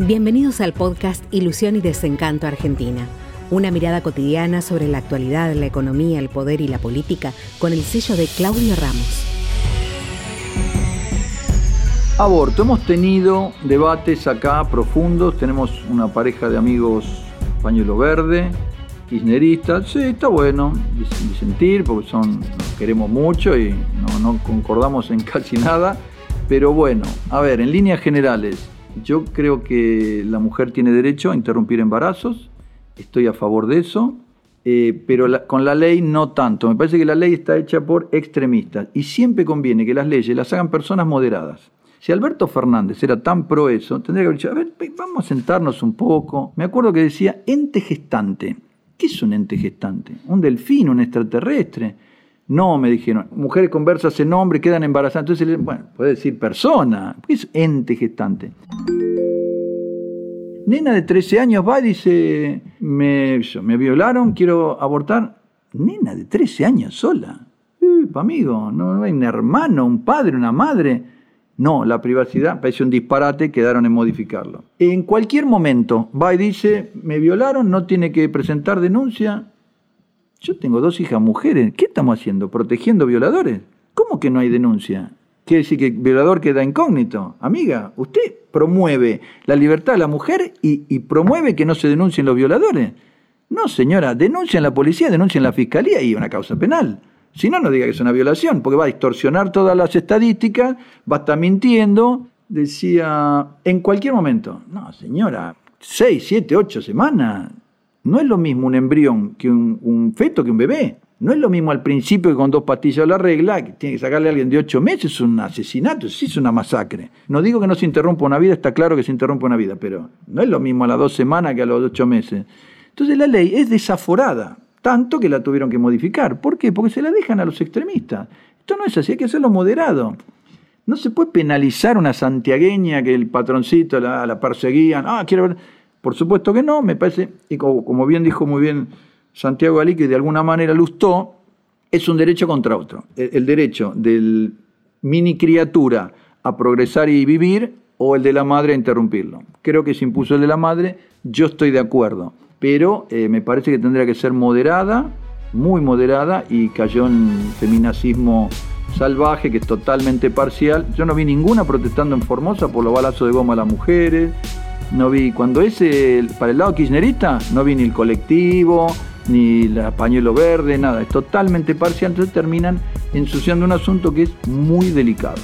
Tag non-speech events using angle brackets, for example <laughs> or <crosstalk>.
Bienvenidos al podcast Ilusión y Desencanto Argentina. Una mirada cotidiana sobre la actualidad, la economía, el poder y la política con el sello de Claudio Ramos. Aborto. Hemos tenido debates acá profundos. Tenemos una pareja de amigos pañuelo verde, kirchneristas. Sí, está bueno disentir porque son, nos queremos mucho y no, no concordamos en <laughs> casi nada. Pero bueno, a ver, en líneas generales, yo creo que la mujer tiene derecho a interrumpir embarazos, estoy a favor de eso, eh, pero con la ley no tanto. Me parece que la ley está hecha por extremistas y siempre conviene que las leyes las hagan personas moderadas. Si Alberto Fernández era tan pro eso, tendría que haber dicho, a ver, vamos a sentarnos un poco. Me acuerdo que decía ente gestante. ¿Qué es un ente gestante? ¿Un delfín, un extraterrestre? No, me dijeron, mujeres conversas en hombre, quedan embarazadas. Entonces, bueno, puede decir persona, ¿qué es ente gestante? Nena de 13 años va y dice, me, me violaron, quiero abortar. Nena de 13 años sola. amigo, no hay un hermano, un padre, una madre. No, la privacidad parece un disparate, quedaron en modificarlo. En cualquier momento va y dice, me violaron, no tiene que presentar denuncia, yo tengo dos hijas mujeres. ¿Qué estamos haciendo? ¿Protegiendo violadores? ¿Cómo que no hay denuncia? Quiere decir que el violador queda incógnito. Amiga, usted promueve la libertad de la mujer y, promueve que no se denuncien los violadores. No, señora, denuncia en la policía, denuncia en la fiscalía y una causa penal. Si no, no diga que es una violación, porque va a distorsionar todas las estadísticas, va a estar mintiendo. Decía, en cualquier momento. No, señora, seis, siete, ocho semanas. No es lo mismo un embrión que un, feto que un bebé. No es lo mismo al principio que con dos pastillas la regla, que tiene que sacarle a alguien de ocho meses, es un asesinato, sí es una masacre. No digo que no se interrumpa una vida, está claro que se interrumpe una vida, pero no es lo mismo a las dos semanas que a los ocho meses. Entonces la ley es desaforada, tanto que la tuvieron que modificar. ¿Por qué? Porque se la dejan a los extremistas. Esto no es así, hay que hacerlo moderado. No se puede penalizar una santiagueña que el patroncito la, la perseguían. Ah, quiero ver. Por supuesto que no, me parece, y como, bien dijo muy bien Santiago Galí, que de alguna manera lustó, es un derecho contra otro. El, derecho del mini criatura a progresar y vivir o el de la madre a interrumpirlo. Creo que se impuso el de la madre, yo estoy de acuerdo, pero eh, me parece que tendría que ser moderada, muy moderada, y cayó en feminacismo salvaje, que es totalmente parcial. Yo no vi ninguna protestando en Formosa por los balazos de goma a las mujeres, no vi, cuando es para el lado kirchnerista, no vi ni el colectivo, ni el pañuelo verde, nada, es totalmente parcial, entonces terminan ensuciando un asunto que es muy delicado.